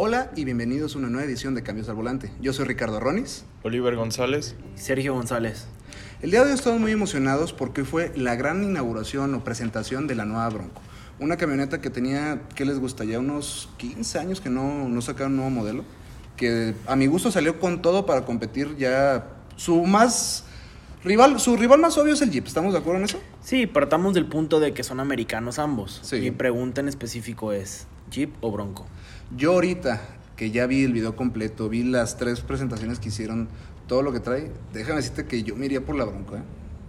Hola y bienvenidos a una nueva edición de Cambios al Volante. Yo soy Ricardo Ronis. Oliver González. Sergio González. El día de hoy estamos muy emocionados porque fue la gran inauguración o presentación de la nueva Bronco. Una camioneta que tenía, ¿qué les gusta? Ya unos 15 años que no, no sacaron un nuevo modelo. Que a mi gusto salió con todo para competir ya. Su más rival, su rival más obvio es el Jeep. ¿Estamos de acuerdo en eso? Sí, partamos del punto de que son americanos ambos. Sí. Mi pregunta en específico es, ¿Jeep o Bronco? Yo ahorita que ya vi el video completo, vi las tres presentaciones que hicieron, todo lo que trae, déjame decirte que yo me iría por la Bronco. ¿eh?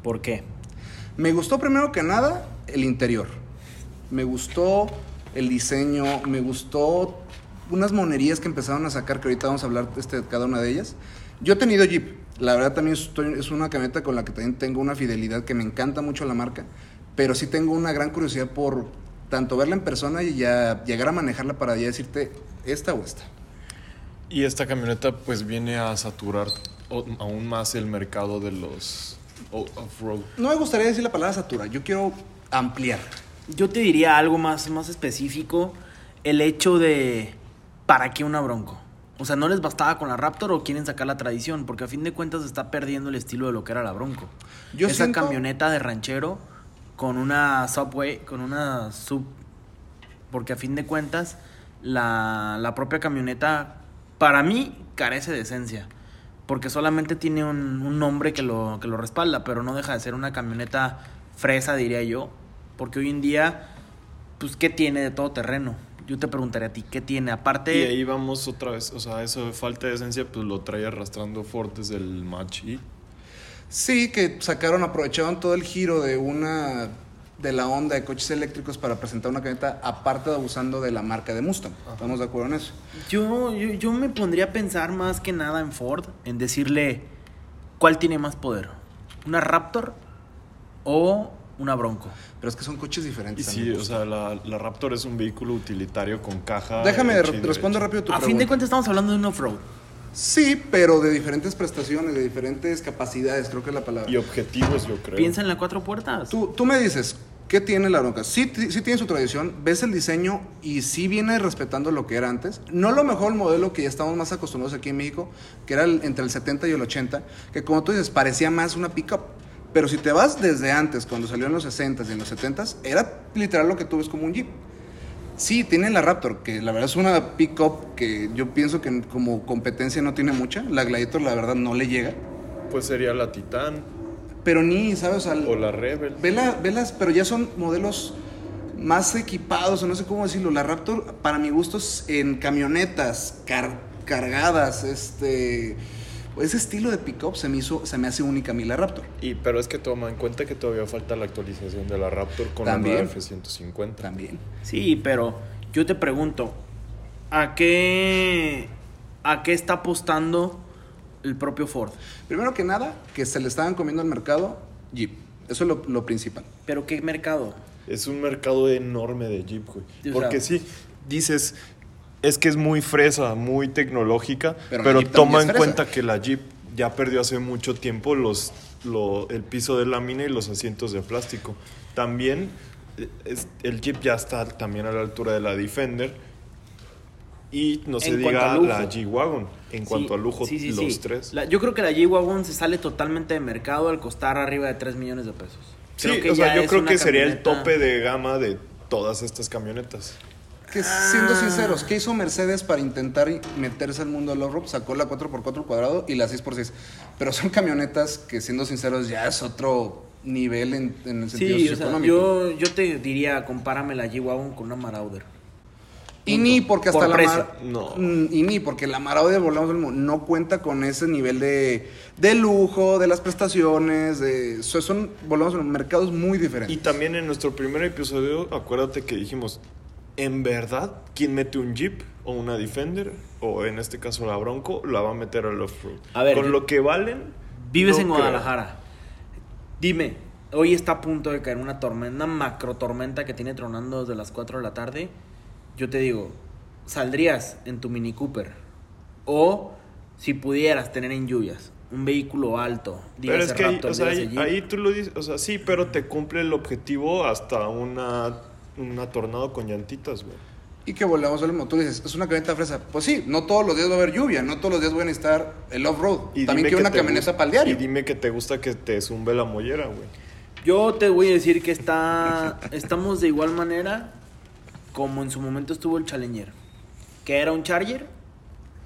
¿Por qué? Me gustó primero que nada el interior. Me gustó el diseño, me gustó unas monerías que empezaron a sacar, que ahorita vamos a hablar este, de cada una de ellas. Yo he tenido Jeep, la verdad también estoy- es una camioneta con la que también tengo una fidelidad que me encanta mucho la marca, pero sí tengo una gran curiosidad por tanto verla en persona y ya llegar a manejarla para ya decirte esta o esta. Y esta camioneta pues viene a saturar aún más el mercado de los off-road. No me gustaría decir la palabra satura, yo quiero ampliar. Yo te diría algo más, más específico, el hecho de ¿para qué una Bronco? O sea, ¿no les bastaba con la Raptor o quieren sacar la tradición? Porque a fin de cuentas se está perdiendo el estilo de lo que era la Bronco. Yo Esa siento- camioneta de ranchero con una Subway, con una sub... Porque a fin de cuentas la, la propia camioneta, para mí, carece de esencia. Porque solamente tiene un, un nombre que lo, que lo respalda, pero no deja de ser una camioneta fresa, diría yo. Porque hoy en día, pues, ¿qué tiene de todo terreno? Yo te preguntaría a ti, ¿qué tiene? Aparte... Y ahí vamos otra vez, o sea, eso de falta de esencia pues lo trae arrastrando desde el Match E. Sí, que sacaron, aprovecharon todo el giro de una de la onda de coches eléctricos para presentar una camioneta, aparte de abusando de la marca de Mustang. ¿Estamos de acuerdo en eso? Yo, yo, yo me pondría a pensar más que nada en Ford, en decirle cuál tiene más poder, una Raptor o una Bronco. Pero es que son coches diferentes. a sí, o sea, la, la Raptor es un vehículo utilitario con caja. Déjame respondo rápido tu A fin de pregunta. cuentas estamos hablando de un off-road. Sí, pero de diferentes prestaciones, de diferentes capacidades, creo que es la palabra. Y objetivos, yo creo. Piensa en las cuatro puertas. Tú, tú me dices, ¿qué tiene la bronca? Sí, sí tiene su tradición, ves el diseño y sí viene respetando lo que era antes. No lo mejor el modelo que ya estamos más acostumbrados aquí en México, que era el- entre el 70 y el 80, que como tú dices, parecía más una pickup. Pero si te vas desde antes, cuando salió en los 60s y en los 70s, era literal lo que tú ves como un Jeep. Sí, tiene la Raptor, que la verdad es una pickup que yo pienso que como competencia no tiene mucha. La Gladiator, la verdad, no le llega. Pues sería la Titan Pero ni, ¿sabes? O sea, o la Rebel. Vela, velas, pero ya son modelos más equipados, o no sé cómo decirlo. La Raptor, para mi gusto, es en camionetas car- cargadas, este. Ese estilo de pickup se me hizo, se me hace única a mí la Raptor. Y, pero es que toma en cuenta que todavía falta la actualización de la Raptor con También. la nueva F-150. También. Sí, pero yo te pregunto, ¿a qué, ¿a qué está apostando el propio Ford? Primero que nada, que se le estaban comiendo al mercado Jeep. Eso es lo, lo principal. ¿Pero qué mercado? Es un mercado enorme de Jeep, güey. Porque sí, dices, es que es muy fresa, muy tecnológica, Pero toma en fresa. cuenta que la Jeep ya perdió hace mucho tiempo los, lo- el piso de lámina y los asientos de plástico. También eh, es- el Jeep ya está también a la altura de la Defender. Y no se En diga la G-Wagon. En cuanto Sí, a lujo, sí, sí, los sí. tres. La- yo creo que la G-Wagon se sale totalmente de mercado al costar arriba de 3 millones de pesos. Sí, Creo que o sea, yo creo que sería el tope de gama de todas estas camionetas. Que siendo sinceros, ¿qué hizo Mercedes para intentar meterse al mundo del off-road? Sacó la 4x4 cuadrado y la 6x6. Pero son camionetas que, siendo sinceros, ya es otro nivel en, en el sentido Sí, o sea, socioeconómico. yo, yo te diría, compárame la G-Wagon con una Marauder. Y ni porque hasta Por la. Mar- No. Mm, Y ni porque la Marauder, volvamos al mismo, no cuenta con ese nivel de, de lujo, de las prestaciones, de... so- Son, volvamos a los mercados muy Y diferentes. también en nuestro primer episodio, acuérdate que dijimos, ¿en verdad quién mete un Jeep o una Defender? O en este caso la Bronco, la va a meter al off-road. A ver, Con yo- lo que valen... Vives no en creo. Guadalajara. Dime, hoy está a punto de caer una tormenta, una macro tormenta que tiene tronando desde las 4 de la tarde. Yo te digo, ¿saldrías en tu Mini Cooper? O si pudieras tener en lluvias un vehículo alto, Pero es que ahí, Raptor, o sea, ahí, ahí tú lo dices, o sea, sí, pero te cumple el objetivo hasta una, una tornado con llantitas, güey. Y que volvamos al mismo. Tú dices, es una camioneta fresa. Pues sí, no todos los días va a haber lluvia, no todos los días voy a necesitar el off-road. Y También dime quiero que una te camioneta gusta- para el diario. Y dime que te gusta que te zumbe la mollera, güey. Yo te voy a decir que está estamos de igual manera como en su momento estuvo el Challenger, que era un Charger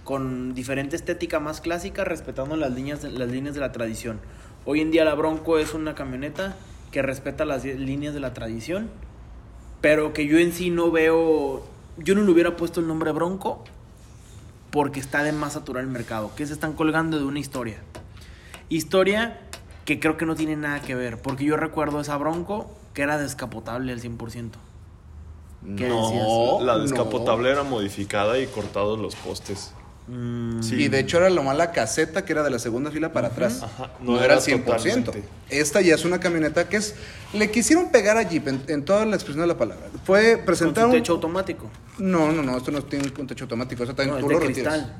con diferente estética más clásica, respetando las líneas de, las líneas de la tradición. Hoy en día la Bronco es una camioneta que respeta las líneas de la tradición, pero que yo en sí no veo, yo no le hubiera puesto el nombre Bronco porque está de más saturar el mercado, que se están colgando de una historia. Historia que creo que no tiene nada que ver, porque yo recuerdo esa Bronco que era descapotable al 100%. ¿Qué No, La no. descapotable era modificada y cortados los postes. Mm, Sí. Y de hecho era lo más la caseta que era de la segunda fila para atrás. Ajá, No, no era era el 100%. totalmente. Esta ya es una camioneta que es... Le quisieron pegar a Jeep en, en toda la expresión de la palabra. Fue Con presentar su un... techo automático. No, no, no, esto no tiene un techo automático. Eso también No, es tú de lo retiras. cristal.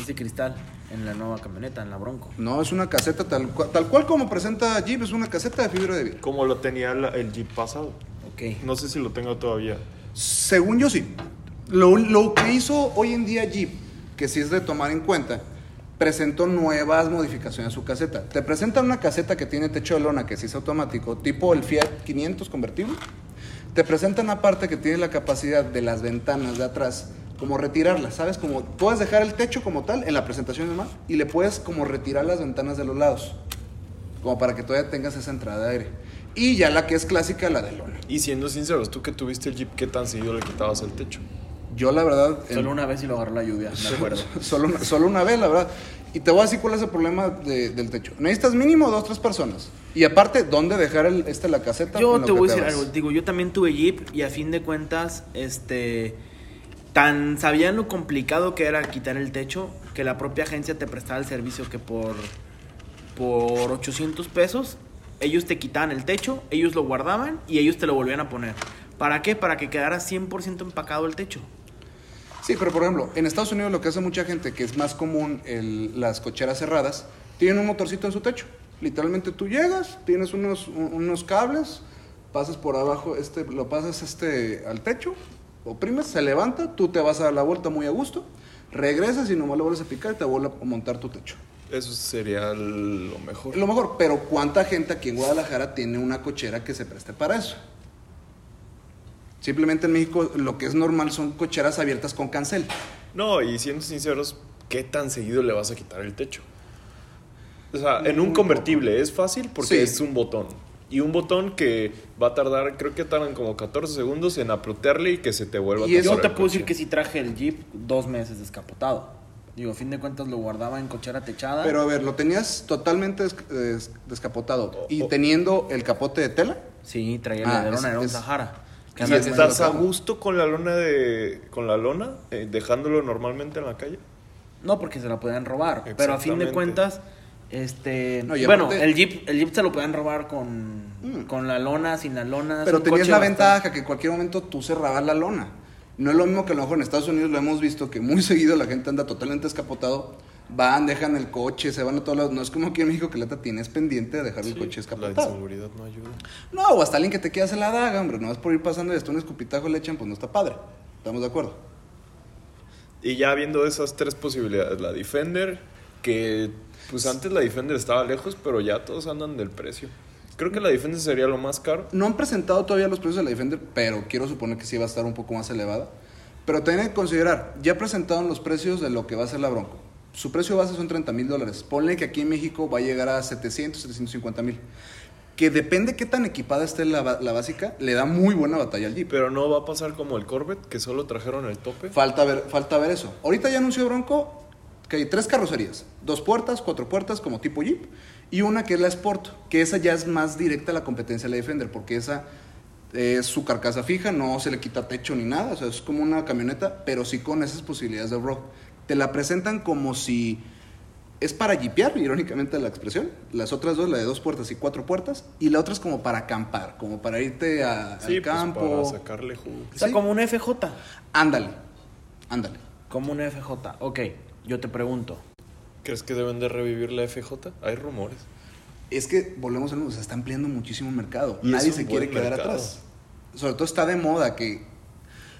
Es de cristal en la nueva camioneta, en la Bronco. No, es una caseta tal, cual- tal cual como presenta Jeep, es una caseta de fibra de vidrio. Como lo tenía la- el Jeep pasado. Ok. No sé si lo tengo todavía. Según yo sí. Lo, lo que hizo hoy en día Jeep, que sí es de tomar en cuenta, presentó nuevas modificaciones a su caseta. Te presentan una caseta que tiene techo de lona, que sí es automático, tipo el Fiat 500 convertible. Te presentan aparte que tiene la capacidad de las ventanas de atrás, como retirarlas, ¿sabes? Como puedes dejar el techo como tal en la presentación normal y le puedes como retirar las ventanas de los lados, como para que todavía tengas esa entrada de aire. Y ya la que es clásica, la de lona. Y siendo sinceros, tú que tuviste el Jeep, ¿qué tan seguido le quitabas el techo? Yo la verdad... en- Solo una vez y lo agarró la lluvia, me acuerdo. Solo una, solo una vez, la verdad. Y te voy a decir cuál es el problema de- del techo. Necesitas mínimo dos, tres personas. Y aparte, ¿dónde dejar el, este, la caseta? Yo te voy a decir vas. algo. Digo, yo también tuve Jeep y a fin de cuentas, este. Tan sabían lo complicado que era quitar el techo que la propia agencia te prestaba el servicio que por. Por 800 pesos, ellos te quitaban el techo, ellos lo guardaban y ellos te lo volvían a poner. ¿Para qué? Para que quedara 100% empacado el techo. Sí, pero por ejemplo, en Estados Unidos lo que hace mucha gente, que es más común el- las cocheras cerradas, tienen un motorcito en su techo. Literalmente tú llegas, tienes unos, un- unos cables, pasas por abajo, este, lo pasas este, al techo, oprimes, se levanta, tú te vas a dar la vuelta muy a gusto, regresas y nomás le vuelves a picar y te vuelve a montar tu techo. Eso sería lo mejor. Lo mejor, pero ¿cuánta gente aquí en Guadalajara tiene una cochera que se preste para eso? Simplemente en México lo que es normal son cocheras abiertas con cancel. No, y siendo sinceros, ¿qué tan seguido le vas a quitar el techo? O sea, en un convertible es fácil porque Sí. es un botón. Y un botón que va a tardar, creo que tardan como 14 segundos en apretarle y que se te vuelva Y a eso Yo te puedo decir que si traje el Jeep dos meses descapotado. Digo, a fin de cuentas lo guardaba en cochera techada. Pero a ver, lo tenías totalmente des- des- descapotado y teniendo el capote de tela. Sí, traía Ah, el alerón, es- era un es- Sahara. Que ¿Y estás a gusto con la lona de con la lona eh, dejándolo normalmente en la calle? No, porque se la podían robar. Pero a fin de cuentas, este. No, bueno, aparte- el Jeep, el Jeep se lo podían robar con, Mm. con la lona, sin la lona. Pero tenías coche la bastante- ventaja que en cualquier momento tú cerrabas la lona. No es lo mismo que a lo mejor en Estados Unidos lo hemos visto que muy seguido la gente anda totalmente descapotado. Van, dejan el coche, se van a todos lados. No es como aquí en México que la neta tienes pendiente de dejar el coche La descapotado. inseguridad no ayuda. No, o hasta alguien que te quiera hacer la daga, hombre. No es por ir pasando y hasta un escupitajo le echan, pues no está padre. ¿Estamos de acuerdo? Y ya viendo esas tres posibilidades, la Defender, que pues antes la Defender estaba lejos, pero ya todos andan del precio. Creo que la Defender sería lo más caro. No han presentado todavía los precios de la Defender, pero quiero suponer que sí va a estar un poco más elevada. Pero tienen que considerar, ya presentaron los precios de lo que va a ser la Bronco. Su precio base son 30 mil dólares. Ponle que aquí en México va a llegar a 700, 750 mil. Que depende qué tan equipada esté la, básica, le da muy buena batalla al Jeep. Pero no va a pasar como el Corvette, que solo trajeron el tope. Falta ver, falta ver eso. Ahorita ya anunció Bronco que hay tres carrocerías. Dos puertas, cuatro puertas como tipo Jeep. Y una que es la Sport, que esa ya es más directa a la competencia de la Defender, porque esa es su carcasa fija, no se le quita techo ni nada. O sea, es como una camioneta, pero sí con esas posibilidades de road. Te la presentan como si es para jipear, irónicamente la expresión. Las otras dos, la de dos puertas y cuatro puertas. Y la otra es como para acampar, como para irte a- Sí, al pues, campo. para sacarle jugo. O sea, Sí. como un FJ. Ándale, ándale. Como un FJ. Ok, yo te pregunto. ¿Crees que deben de revivir la FJ? Hay rumores. Es que volvemos a lo mismo, se está ampliando muchísimo el mercado. Y Nadie se quiere quedar mercado. atrás. Sobre todo está de moda que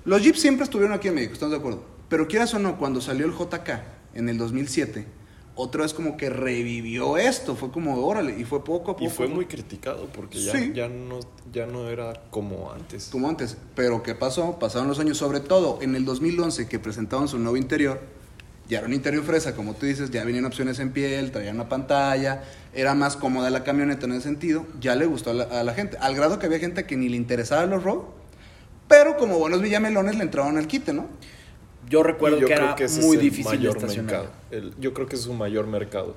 Los Jeeps siempre estuvieron aquí en México, estamos de acuerdo. Pero quieras o no, cuando salió el JK en el 2007, otra vez como que revivió esto. Fue como, órale, y fue poco a poco. Y fue muy criticado porque ya, Sí. ya, no, ya no era como antes. como antes. Pero ¿qué pasó? Pasaron los años, sobre todo en el 2011 que presentaban su nuevo interior. Ya era un interior fresa, como tú dices, ya venían opciones en piel, traían una pantalla, era más cómoda la camioneta en ese sentido, ya le gustó a la, a la gente, al grado que había gente que ni le interesaba los road, pero como buenos villamelones le entraban al quite, ¿no? Yo recuerdo yo que era que ese es muy el difícil de mayor estacionar. mercado. El- yo creo que es su mayor mercado.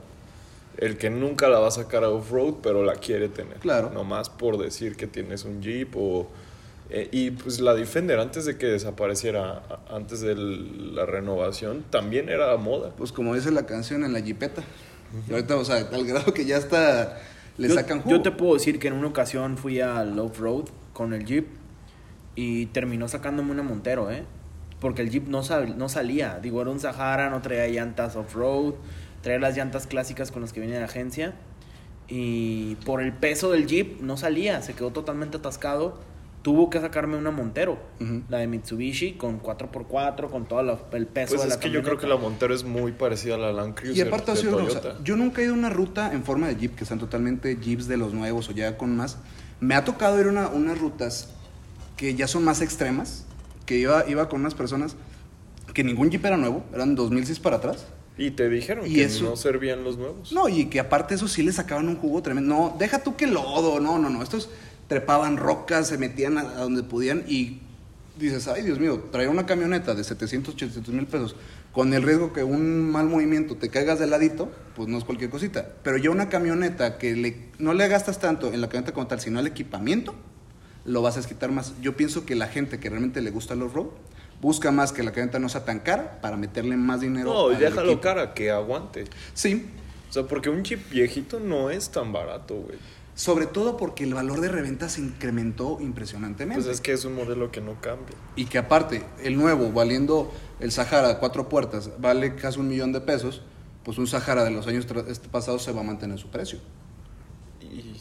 El que nunca la va a sacar a off-road, pero la quiere tener. Claro. Nomás por decir que tienes un Jeep o... eh, y pues la Defender, antes de que desapareciera, antes de la renovación, también era moda. Pues como dice la canción en la jipeta. Y ahorita, o sea, al grado que ya está, le yo, sacan jugo. yo te puedo decir que en una ocasión fui al off-road con el Jeep y terminó sacándome una Montero, ¿eh? Porque el Jeep no, sal- no salía. Digo, era un Sahara, no traía llantas off-road, traía las llantas clásicas con las que viene de la agencia. Y por el peso del Jeep no salía, se quedó totalmente atascado. Tuvo que sacarme una Montero, la de Mitsubishi, con 4x4, con todo la- el peso Pues de la es que yo creo que la Montero es muy parecida a la Land Cruiser Y aparte, ha de sido otra cosa. Toyota. yo nunca he ido a una ruta en forma de jeep, que sean totalmente jeeps de los nuevos o ya con más. Me ha tocado ir a una- unas rutas que ya son más extremas, que iba, iba con unas personas que ningún jeep era nuevo, eran 2006 para atrás. Y te dijeron Y que eso- no servían los nuevos. No, y que aparte eso sí le sacaban un jugo tremendo. No, deja tú que lodo, no, no, no. Estos trepaban rocas, se metían a, a donde podían y dices, ay Dios mío, traer una camioneta de 700, 800 mil pesos con el riesgo que un mal movimiento te caigas de ladito, pues no es cualquier cosita. Pero ya una camioneta que le, no le gastas tanto en la camioneta como tal, sino al equipamiento, lo vas a quitar más. Yo pienso que la gente que realmente le gusta los road busca más que la camioneta no sea tan cara para meterle más dinero. No, al déjalo equipo. cara, que aguante. Sí, O sea, porque un Jeep viejito no es tan barato, güey. Sobre todo porque el valor de reventa se incrementó impresionantemente. Pues es que es un modelo que no cambia. Y que aparte, el nuevo, valiendo el Sahara cuatro puertas, vale casi un millón de pesos, pues un Sahara de los años este pasados se va a mantener su precio. Y,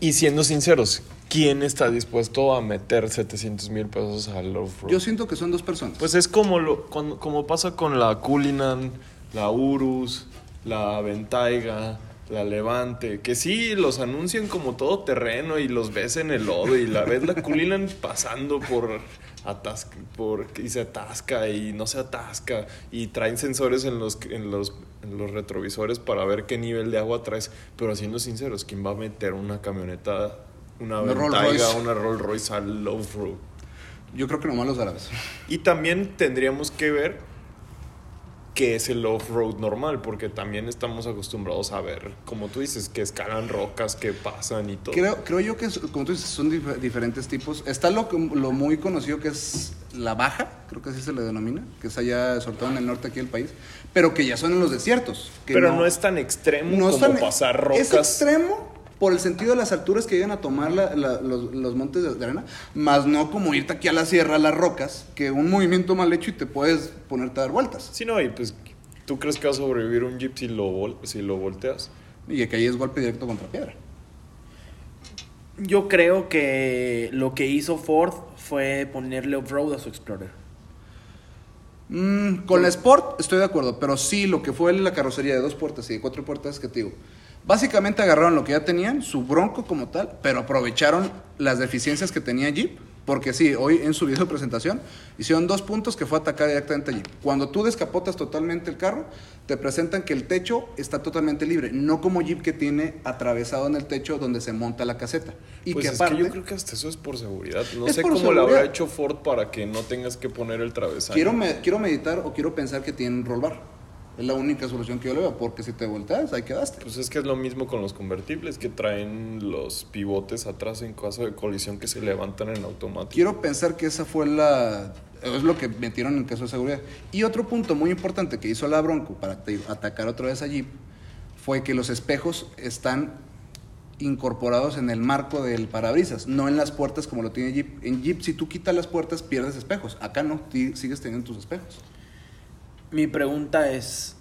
y siendo sinceros, ¿quién está dispuesto a meter 700 mil pesos al off-road? Yo siento que son dos personas. Pues es como, lo, cuando- como pasa con la Cullinan, la Urus, la Ventaiga, la Levante, que sí los anuncian como todo terreno y los ves en el lodo y la ves la Cullinan pasando por atasca, por y se atasca y no se atasca y traen sensores en los en los en los retrovisores para ver qué nivel de agua traes, pero siendo sinceros, ¿quién va a meter una camioneta una Una Rolls Ventaiga, Royce. una Rolls Royce al off-road? Yo creo que nomás los árabes. Y también tendríamos que ver qué es el off-road normal, porque también estamos acostumbrados a ver, como tú dices, que escalan rocas, que pasan y todo. Creo, creo yo que, como tú dices, son dif- diferentes tipos. Está lo, lo muy conocido que es la baja, creo que así se le denomina, que es allá, sobre todo en el norte aquí del país, pero que ya son en los desiertos. que Pero no, es tan extremo no es como tan- pasar Es rocas. extremo por el sentido de las alturas que llegan a tomar la- la- los, los montes de, de arena, más no como irte aquí a la sierra, a las rocas, que un movimiento mal hecho y te puedes ponerte a dar vueltas. Sí, no, y pues, ¿tú crees que va a sobrevivir un jeep si lo, vol- si lo volteas? Y que ahí es golpe directo contra piedra. Yo creo que lo que hizo Ford fue ponerle off-road a su Explorer. Mm, con la Sport estoy de acuerdo, pero sí lo que fue la carrocería de dos puertas y de cuatro puertas que te digo. Básicamente agarraron lo que ya tenían, su Bronco como tal, pero aprovecharon las deficiencias que tenía Jeep. Porque sí, hoy en su video de presentación hicieron dos puntos que fue atacar directamente a Jeep. Cuando tú descapotas totalmente el carro, te presentan que el techo está totalmente libre, no como Jeep que tiene atravesado en el techo donde se monta la caseta. Y pues que es aparte, que yo creo que hasta eso es por seguridad. No sé cómo lo habrá hecho Ford para que no tengas que poner el travesaño. quiero, me- quiero meditar o quiero pensar que tienen roll bar. Es la única solución que yo le veo, porque si te volteas, ahí quedaste. Pues es que es lo mismo con los convertibles que traen los pivotes atrás en caso de colisión que se levantan en automático. Quiero pensar que esa fue la. Es lo que metieron en caso de seguridad. Y otro punto muy importante que hizo la Bronco para te- atacar otra vez a Jeep fue que los espejos están incorporados en el marco del parabrisas, no en las puertas como lo tiene Jeep. En Jeep, si tú quitas las puertas, pierdes espejos. Acá no, sigues teniendo tus espejos. Mi pregunta es,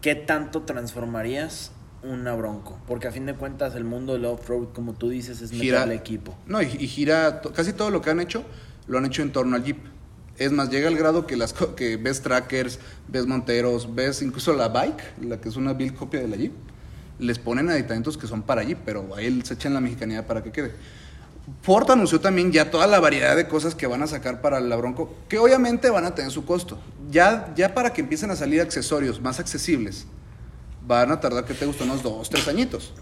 ¿qué tanto transformarías una Bronco? Porque a fin de cuentas el mundo del off-road, como tú dices, es Gira- meterle equipo. No, y, y gira casi todo lo que han hecho lo han hecho en torno al Jeep. Es más, llega al grado que, las, que ves trackers, ves monteros, ves incluso la bike, la que es una build copia de la Jeep, les ponen aditamentos que son para Jeep, pero ahí se echan la mexicanidad para que quede. Ford anunció también ya toda la variedad de cosas que van a sacar para la Bronco, que obviamente van a tener su costo. Ya, ya para que empiecen a salir accesorios más accesibles, van a tardar, que te gustan unos dos, tres añitos.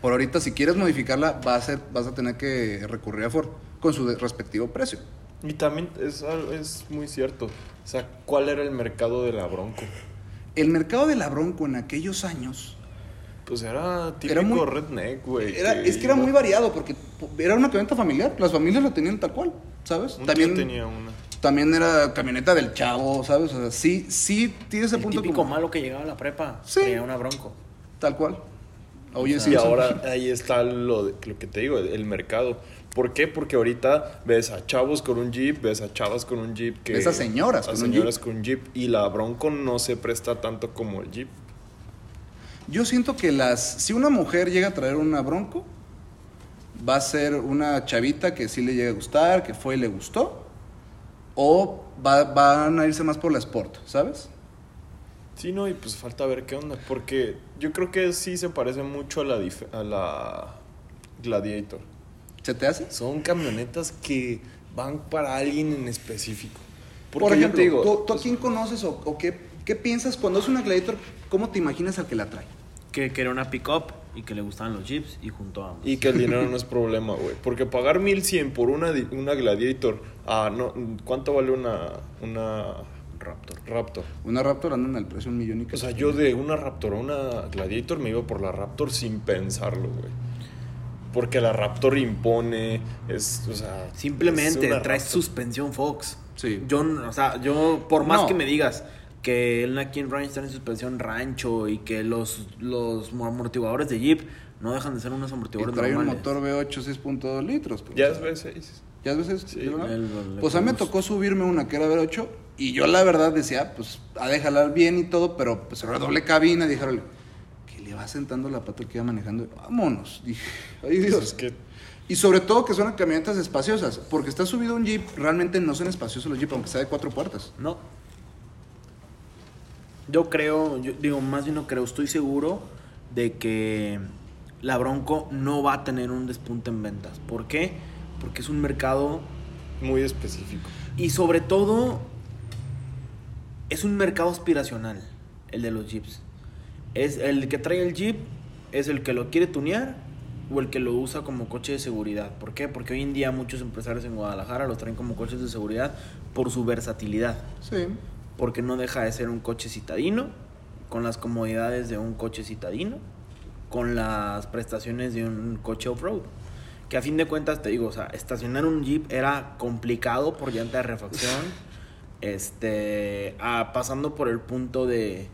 Por ahorita, si quieres modificarla, va a ser, vas a tener que recurrir a Ford con su respectivo precio. Y también es, es muy cierto. O sea, ¿cuál era el mercado de la Bronco? El mercado de la Bronco en aquellos años Pues era típico Era muy- redneck, güey. era, es que era muy variado porque era una camioneta familiar. Las familias lo tenían tal cual, ¿sabes? Un También, tenía una. también era camioneta del chavo, ¿sabes? O sea, sí, sí tiene ese El punto típico como- malo que llegaba a la prepa. Sí. Tenía una bronco. tal cual. Oye, O sea, sí. Y ahora ahí está lo, de- lo que te digo, el mercado. ¿Por qué? Porque ahorita ves a chavos con un Jeep, ves a chavas con un Jeep. Que, Ves a señoras a con un señoras Jeep. con un Jeep. Y la Bronco no se presta tanto como el Jeep. Yo siento que las. Si una mujer llega a traer una bronco, va a ser una chavita que sí le llega a gustar, que fue y le gustó. O va- van a irse más por la sport, ¿sabes? Sí, no, y pues falta ver qué onda. Porque yo creo que sí se parece mucho a la, a la Gladiator. ¿Se te hace? Son camionetas que van para alguien en específico. Porque Por ejemplo, digo, ¿tú, tú a quién conoces o, o qué, qué piensas cuando es una Gladiator? ¿Cómo te imaginas al que la trae? Que quería una pick-up y que le gustaban los jeeps y juntó a ambos. Y que el dinero no es problema, güey. Porque pagar 1100 por una, una Gladiator. Ah, no. ¿Cuánto vale una, una Raptor. Raptor? Una Raptor anda en el precio de un millón y O sea, yo de una Raptor a una Gladiator me iba por la Raptor sin pensarlo, güey. Porque la Raptor impone, es, o sea... Simplemente Raptor. suspensión Fox. Sí. Yo, o sea, yo, por más No. que me digas que el Nakin Range está en suspensión rancho y que los, los amortiguadores de Jeep no dejan de ser unos Y amortiguadores trae un motor V8 6.2 litros. pues. Ya es V6. ¿Ya ves eso? Sí. Pues a mí me tocó subirme una que era V8 y yo la verdad decía, pues ha de jalar bien y todo, pero pues era doble cabina. Dijeron, que le va sentando la pata el que iba manejando. Vámonos. Dije, ay Dios. Pues es que Y sobre todo que son camionetas espaciosas, porque está subido un Jeep, realmente no son espaciosos los Jeep, aunque sea de cuatro puertas. No. Yo creo, yo digo, más bien no creo, estoy seguro de que la Bronco no va a tener un despunte en ventas. ¿Por qué? Porque es un mercado muy específico. y sobre todo es un mercado aspiracional, el de los Jeeps. Es el que trae el Jeep es el que lo quiere tunear o el que lo usa como coche de seguridad. ¿Por qué? Porque hoy en día muchos empresarios en Guadalajara los traen como coches de seguridad por su versatilidad Sí. Porque no deja de ser un coche citadino, con las comodidades de un coche citadino, con las prestaciones de un coche off-road. Que a fin de cuentas, te digo, o sea, estacionar un Jeep era complicado por llanta de refacción, este, a- pasando por el punto de,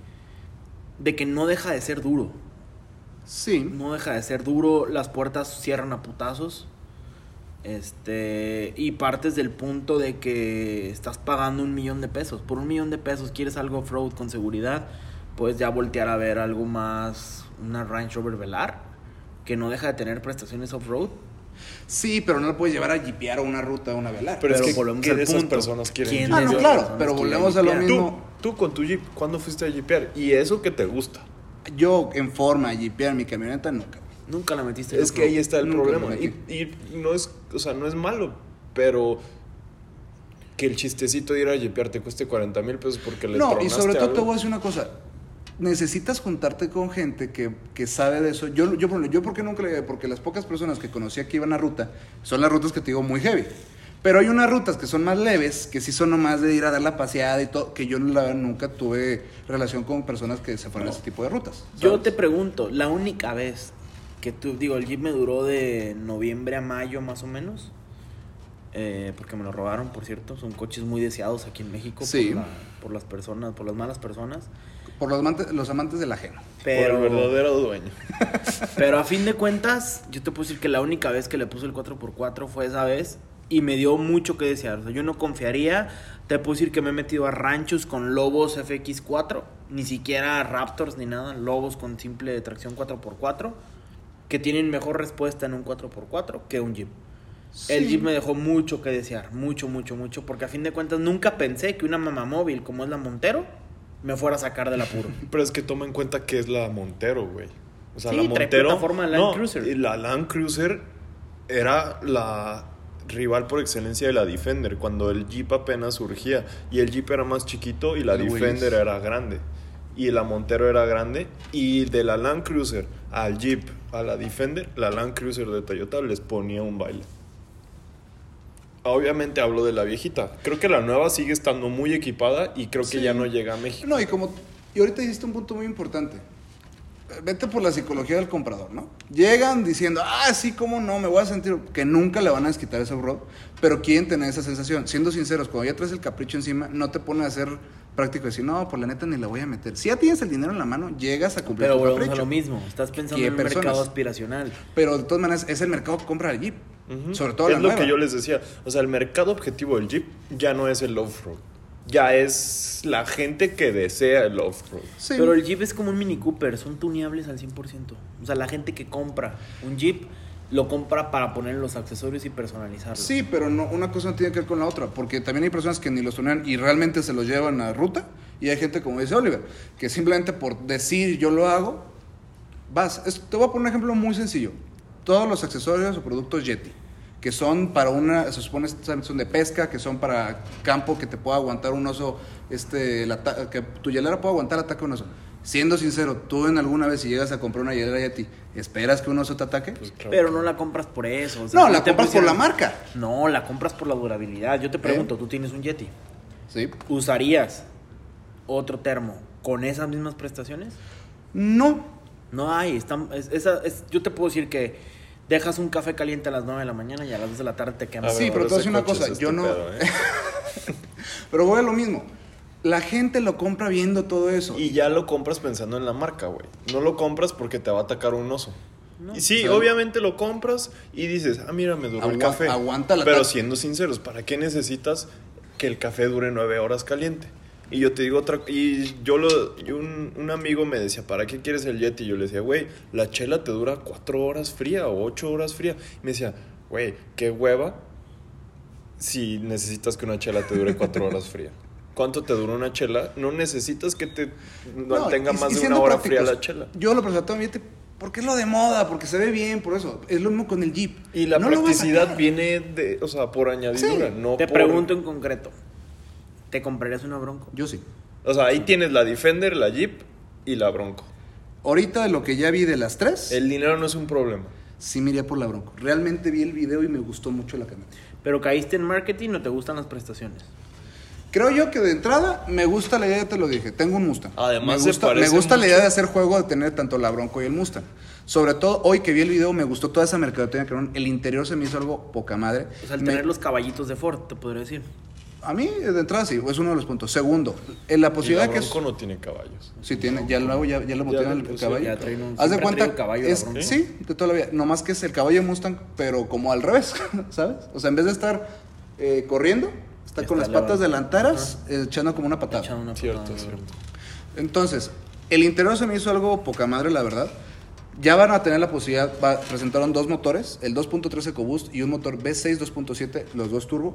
de que no deja de ser duro. Sí. No deja de ser duro, las puertas cierran a putazos. Este, y partes del punto de que estás pagando un millón de pesos. Por un millón de pesos quieres algo off-road con seguridad, puedes ya voltear a ver algo más, una Range Rover Velar, que no deja de tener prestaciones off-road. Sí, pero no la puedes llevar a jipear a una ruta, a una velar. Pero, Pero es que, volvemos ¿qué al de esas personas quieren ¿Quién Ah, de no, claro, pero volvemos a lo mismo. Tú, tú con tu Jeep, ¿cuándo fuiste a Jeepear? Y eso que te gusta. Yo en forma a jipear mi camioneta nunca. Nunca la metiste en Es que ahí está el Nunca problema. Y, no es, o sea, no es malo, pero que el chistecito de ir a Jeepear te cueste 40 mil pesos porque le No, y sobre todo algo. te voy a decir una cosa. Necesitas juntarte con gente que, que sabe de eso. Yo, yo, yo ¿por qué nunca le Porque las pocas personas que conocía que iban a ruta son las rutas que te digo muy heavy. Pero hay unas rutas que son más leves, que sí son nomás de ir a dar la paseada y todo, que yo la nunca tuve relación con personas que se fueron a ese tipo de rutas. Yo te pregunto, la única vez que tú, digo, el Jeep me duró de noviembre a mayo más o menos, eh, porque me lo robaron, por cierto, son coches muy deseados aquí en México Sí. por, la- por las personas, por las malas personas, Por los amantes, los amantes del ajeno. pero, Por el verdadero dueño. pero a fin de cuentas, yo te puedo decir que la única vez que le puse el 4x4 fue esa vez y me dio mucho que desear, o sea, yo no confiaría, te puedo decir que me he metido a ranchos con Lobos FX4, ni siquiera Raptors ni nada, Lobos con simple tracción 4x4, que tienen mejor respuesta en un 4x4 que un Jeep. El. Jeep me dejó mucho que desear, mucho, mucho, mucho, porque a fin de cuentas nunca pensé que una mamá móvil como es la Montero me fuera a sacar del apuro. Pero es que toma en cuenta que es la Montero, güey. O sea, Sí, la Montero. plataforma Land no, Cruiser. y la Land Cruiser era la rival por excelencia de la Defender cuando el Jeep apenas surgía. Y el Jeep era más chiquito y la Defender era grande. Y la Montero era grande. Y de la Land Cruiser al Jeep a la Defender, la Land Cruiser de Toyota les ponía un baile. Obviamente hablo de la viejita. Creo que la nueva sigue estando muy equipada y creo que ya no llega a México. No, y como. Y ahorita hiciste un punto muy importante. Vete por la psicología del comprador, ¿no? Llegan diciendo, ah, sí, cómo no, me voy a sentir. Que nunca le van a desquitar ese road, pero quieren tener esa sensación. Siendo sinceros, cuando ya traes el capricho encima, no te pone a ser práctico decir, no, por la neta ni la voy a meter. Si ya tienes el dinero en la mano, llegas a cumplir Pero tu volvemos a lo mismo, estás pensando ¿Qué en un personas? mercado aspiracional. Pero de todas maneras, es el mercado que compra el Jeep. Sobre todo es la lo nueva. que yo les decía. O sea, el mercado objetivo del Jeep ya no es el off-road. Ya es la gente que desea el off-road. Sí. Pero el Jeep es como un Mini Cooper, son tuneables al 100%. O sea, la gente que compra un Jeep lo compra para poner los accesorios y personalizarlo. Sí, pero no, una cosa no tiene que ver con la otra, porque también hay personas que ni los tunean y realmente se los llevan a ruta, y hay gente, como dice Oliver, que simplemente por decir yo lo hago, vas. Te voy a poner un ejemplo muy sencillo. Todos los accesorios o productos Yeti, que son para una, se supone son de pesca, que son para campo, que te pueda aguantar un oso, este, ata- que tu hielera pueda aguantar el ataque de un oso. Siendo sincero, tú en alguna vez si llegas a comprar una hielera Yeti, ¿esperas que un oso te ataque? Pues claro Pero que no la compras por eso. o sea, no, la te compras por la marca. No, la compras por la durabilidad. Yo te pregunto, tú tienes un Yeti. Sí. ¿Usarías otro termo con esas mismas prestaciones? No, No hay. están- es- esa, es- yo te puedo decir que dejas un café caliente a las 9 de la mañana y a las 2 de la tarde te quemas. Sí, pero te voy a decir una cosa, yo no- pedo, ¿eh? Pero voy a lo mismo. La gente lo compra viendo todo eso. Y ya lo compras pensando en la marca, güey. No lo compras porque te va a atacar un oso. No. y sí, ¿sabes? obviamente lo compras y dices, ah, mira, me duró el café. aguanta la Pero siendo sinceros, ¿para qué necesitas que el café dure nueve horas caliente? Y yo te digo otra y yo lo y un, un amigo me decía, ¿para qué quieres el Yeti? Y yo le decía, güey, la chela te dura cuatro horas fría o ocho horas fría. Y me decía, güey, qué hueva si necesitas que una chela te dure cuatro horas fría. ¿Cuánto te dura una chela? No necesitas que te No, mantenga y- más y de una hora fría la chela. Yo lo presento a mi porque es lo de moda, porque se ve bien, por eso. Es lo mismo con el Jeep. Y la No practicidad viene de, o sea, por añadidura, Sí. no te por- pregunto en concreto, ¿te comprarías una Bronco? Yo sí. O sea, ahí tienes la Defender, la Jeep y la Bronco. Ahorita lo que ya vi de las tres, El dinero no es un problema. sí me iría por la Bronco. Realmente vi el video y me gustó mucho la camioneta. Pero caíste en marketing o te gustan las prestaciones. Creo yo que de entrada me gusta la idea, ya te lo dije, tengo un Mustang. Además, me gusta, me gusta la idea de hacer juego de tener tanto la Bronco y el Mustang. Sobre todo hoy que vi el video me gustó toda esa mercadotecnia que el interior se me hizo algo poca madre. O sea, el Me- tener los caballitos de Ford, te podría decir. A mí de entrada sí, es uno de los puntos. Segundo, en la Y la posibilidad que es Bronco no tiene caballos. Sí, tiene, ya lo, ya, ya lo Ya motivan le el pusieron, caballo. ya traen un- Haz de cuenta, caballo la es- sí, de toda la vida. Nomás que es el caballo de Mustang, pero como al revés, ¿sabes? O sea, en vez de estar eh, corriendo, está Está con las la- patas delanteras eh, echando como una patada. Echando una Cierto, patada, cierto. Entonces, el interior se me hizo algo poca madre, la verdad. Ya van a tener la posibilidad, va- presentaron dos motores, el 2.3 EcoBoost y un motor V6 2.7, los dos turbo.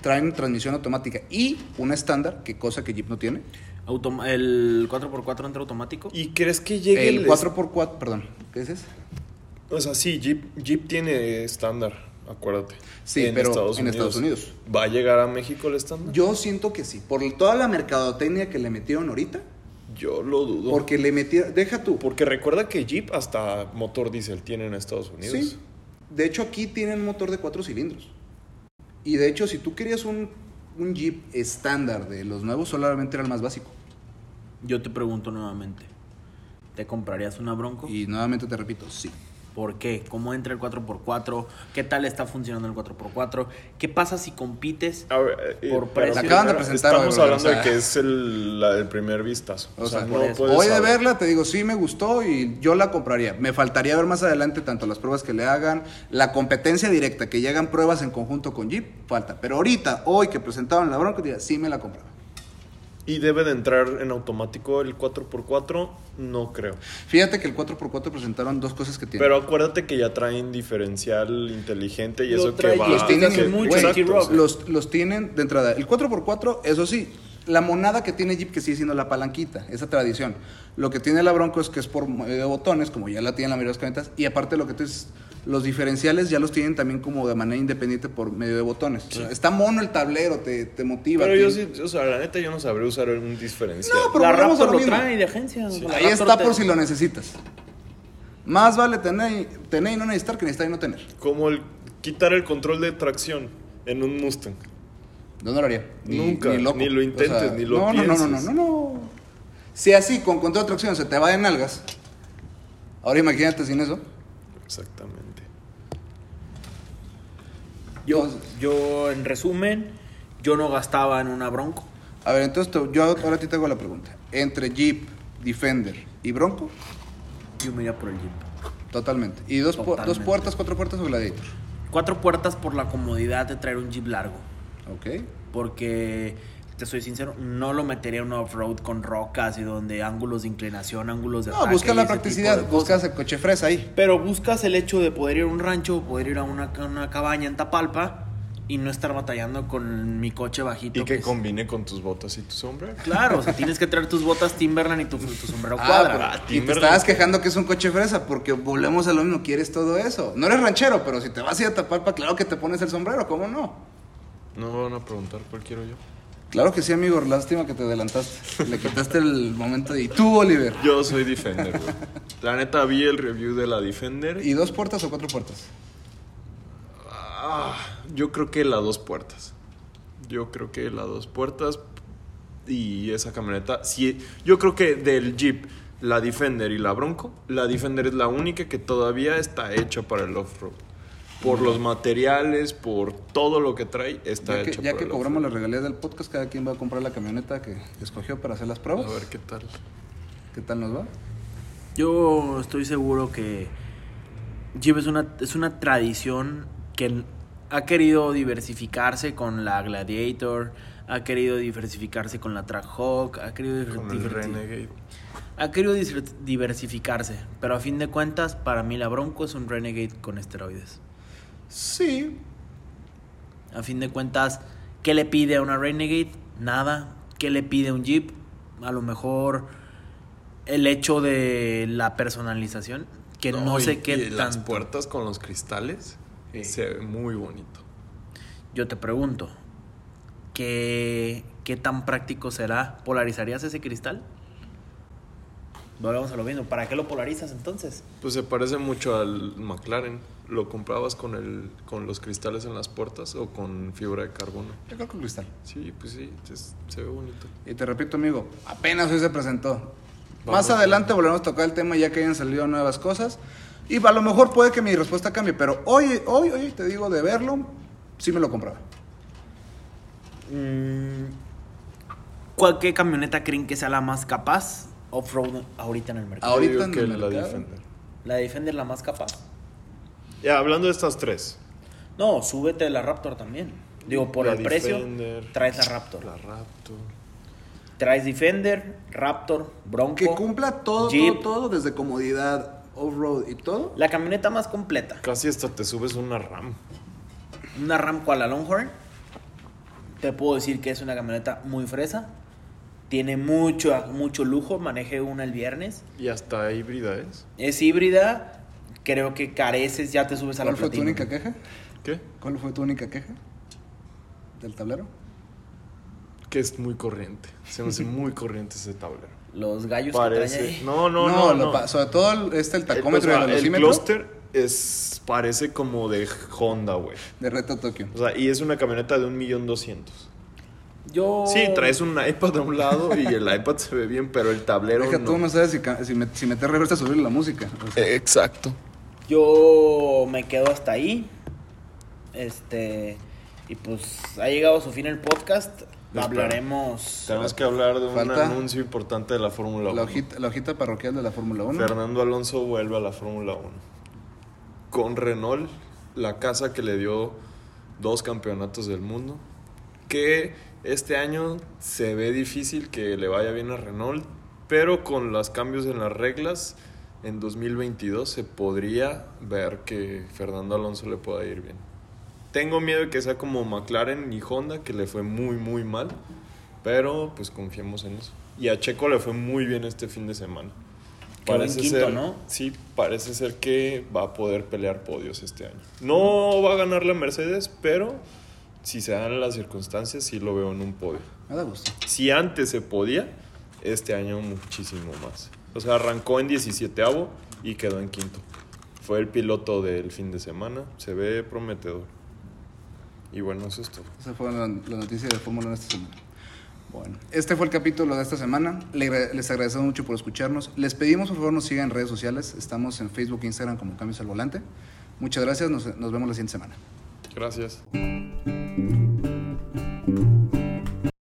Traen transmisión automática y una estándar, que cosa que Jeep no tiene. Autom- el 4x4 entra automático. ¿Y crees que llegue El el 4x4, perdón, ¿qué dices? O sea, sí, Jeep, Jeep tiene estándar, acuérdate. Sí, pero en Estados Unidos. ¿Va a llegar a México el estándar? Yo siento que sí, por toda la mercadotecnia que le metieron ahorita, Yo lo dudo. porque le metieron, deja tú, Porque recuerda que Jeep hasta motor diésel tiene en Estados Unidos. sí, de hecho aquí tienen un motor de cuatro cilindros. Y de hecho, si tú querías un, un Jeep estándar de los nuevos, solamente era el más básico. Yo te pregunto nuevamente, ¿te comprarías una Bronco? Y nuevamente te repito, sí. ¿Por qué? ¿Cómo entra el 4x4? ¿Qué tal está funcionando el 4x4? ¿Qué pasa si compites? A ver, eh, Por precio. Acaban de presentar Estamos hoy, hablando o sea. de que es el, la- el primer vistazo. O, sea, eso. voy de verla, te digo, sí me gustó y yo la compraría. Me faltaría ver más adelante tanto las pruebas que le hagan, la competencia directa, que hagan pruebas en conjunto con Jeep, falta. Pero ahorita, hoy que presentaban la Bronco, diría, sí me la compraba. Y debe de entrar en automático el 4x4, no creo. Fíjate que el 4x4 presentaron dos cosas que tienen. Pero acuérdate que ya traen diferencial inteligente y Lo eso que va. los tienen que- mucho T-Rock. los, los tienen de entrada. El 4x4, eso sí, la monada que tiene Jeep que sigue siendo la palanquita, esa tradición. Lo que tiene la Bronco es que es por medio de botones, como ya la tienen la mayoría de las camionetas, y aparte lo que tú dices, los diferenciales ya los tienen también como de manera independiente por medio de botones. O sea, está mono el tablero, te, te motiva. Pero yo sí, o sea, la neta yo no sabré usar un diferencial. No, pero la a lo lo mismo. trae de agencia. La Ahí está te- por si lo necesitas. Más vale tener, tener y no necesitar que necesitar y no tener. Como el quitar el control de tracción en un Mustang. No lo haría. Nunca, ni lo intentes, ni lo no, no, no, no, no, pienses. no, no. Si así, con control de tracción, se te va de nalgas. Ahora imagínate sin eso. Exactamente. Yo, yo, en resumen, yo no gastaba en una Bronco. A ver, entonces te- yo ahora te hago la pregunta. Entre Jeep, Defender y Bronco, Yo me iría por el Jeep. totalmente. ¿Y dos, pu- dos Totalmente. puertas, cuatro puertas o Gladiator? Cuatro puertas por la comodidad de traer un Jeep largo. Ok. Porque, te soy sincero, no lo metería en un off-road con rocas y donde ángulos de inclinación, ángulos de No, ataque busca la practicidad, buscas el coche fresa ahí. Pero buscas el hecho de poder ir a un rancho, poder ir a una, una cabaña en Tapalpa y no estar batallando con mi coche bajito. Y que pues. combine con tus botas y tu sombrero. Claro, o sea, tienes que traer tus botas Timberland y tu, tu sombrero Ah, cuadra. pero- Ah, y te estabas quejando que es un coche fresa porque volvemos a lo mismo, quieres todo eso. No eres ranchero, pero si te vas a ir a Tapalpa, claro que te pones el sombrero, ¿cómo no? No me van a preguntar cuál quiero yo. Claro que sí, amigo, lástima que te adelantaste. Le quitaste el momento de... ¿Y tú, Oliver? Yo soy Defender, güey. La neta vi el review de la Defender. ¿Y dos puertas o cuatro puertas? Ah, yo creo que la dos puertas. Yo creo que la dos puertas y esa camioneta. Sí, yo creo que del Jeep, la Defender y la Bronco, la Defender es la única que todavía está hecha para el off-road. Por los materiales, por todo lo que trae, está Ya que, hecha ya que cobramos las regalías del podcast, cada quien va a comprar la camioneta que escogió para hacer las pruebas. A ver qué tal. ¿Qué tal nos va? Yo estoy seguro que Jeep es una, es una tradición que ha querido diversificarse con la Gladiator, ha querido diversificarse con la Trackhawk, ha querido Con el diverti- Renegade. ha querido diversificarse, pero a fin de cuentas para mí la Bronco es un Renegade con esteroides. Sí. A fin de cuentas, ¿qué le pide a una Renegade? Nada. ¿Qué le pide a un Jeep? A lo mejor el hecho de la personalización, que no, sé qué y las puertas con los cristales Sí. se ve muy bonito. Yo te pregunto, ¿qué, ¿qué tan práctico será? ¿Polarizarías ese cristal? Volvemos a lo mismo. ¿Para qué lo polarizas entonces? Pues se parece mucho al McLaren. ¿Lo comprabas con el con los cristales en las puertas o con fibra de carbono? Yo creo que cristal. Sí, pues sí, es- se ve bonito. Y te repito, amigo, apenas hoy se presentó. Vamos. Más adelante volveremos a tocar el tema ya que hayan salido nuevas cosas. Y a lo mejor puede que mi respuesta cambie, pero hoy, hoy, hoy te digo de verlo, sí me lo compraba. Mm, ¿Cuál qué camioneta creen que sea la más capaz off-road ahorita en el mercado? Ahorita Yo en el que la mercado. Defender. ¿La Defender la más capaz? Ya, hablando de estas tres. No, súbete la Raptor también. Digo, por La el precio, Defender, traes la Raptor. La Raptor. Traes Defender, Raptor, Bronco. Que cumpla todo, Jeep. todo, todo, desde comodidad, off-road y todo. La camioneta más completa. Casi hasta te subes una RAM. Una Ram cual la Longhorn. Te puedo decir que es una camioneta muy fresa. Tiene mucho, mucho lujo. Manejé una el viernes. Y hasta híbrida es. Es híbrida. Creo que careces, ya te subes a la ¿Cuál fue tu única queja? ¿Qué? ¿Cuál fue tu única queja? ¿Del tablero? Que es muy corriente. Se me hace muy corriente ese tablero. Los gallos que traen Parece. ahí. No, no, no. lo no. sobre todo el- este el El, tacómetro o sea, y el el cluster es, parece como de Honda, güey. de Reto Tokio. O sea, y es una camioneta de un millón doscientos. Yo. Sí, traes un iPad a un lado y el iPad se ve bien, pero el tablero Deja no. tú, no sabes si, si, me- si meter reversa a subirle la música. O sea, Exacto. Yo me quedo hasta ahí. Este. Y pues ha llegado a su fin el podcast. Espera. Hablaremos. Tenemos que hablar de un anuncio importante de la Fórmula 1. la, hojita, la hojita parroquial de la Fórmula 1. Fernando Alonso vuelve a la Fórmula 1. Con Renault, la casa que le dio dos campeonatos del mundo. Que Este año se ve difícil que le vaya bien a Renault, pero con los cambios en las reglas, en 2022 se podría ver que Fernando Alonso le pueda ir bien. Tengo miedo de que sea como McLaren y Honda, que le fue muy, muy mal, pero pues confiemos en eso. Y a Checo le fue muy bien este fin de semana. En quinto, ser, ¿no? Sí, parece ser que va a poder pelear podios este año. No va a ganar la Mercedes, pero si se dan las circunstancias, sí lo veo en un podio. Me da gusto. Si antes se podía, este año muchísimo más. O sea, arrancó en 17 y quedó en quinto. Fue el piloto del fin de semana. Se ve prometedor. Y bueno, eso es todo. Esa fue la, la noticia de Fórmula 1 esta semana. Bueno, este fue el capítulo de esta semana. Les agradecemos mucho por escucharnos. Les pedimos por favor nos sigan en redes sociales. Estamos en Facebook e Instagram como Cambios al Volante. Muchas gracias. Nos, nos vemos la siguiente semana. Gracias.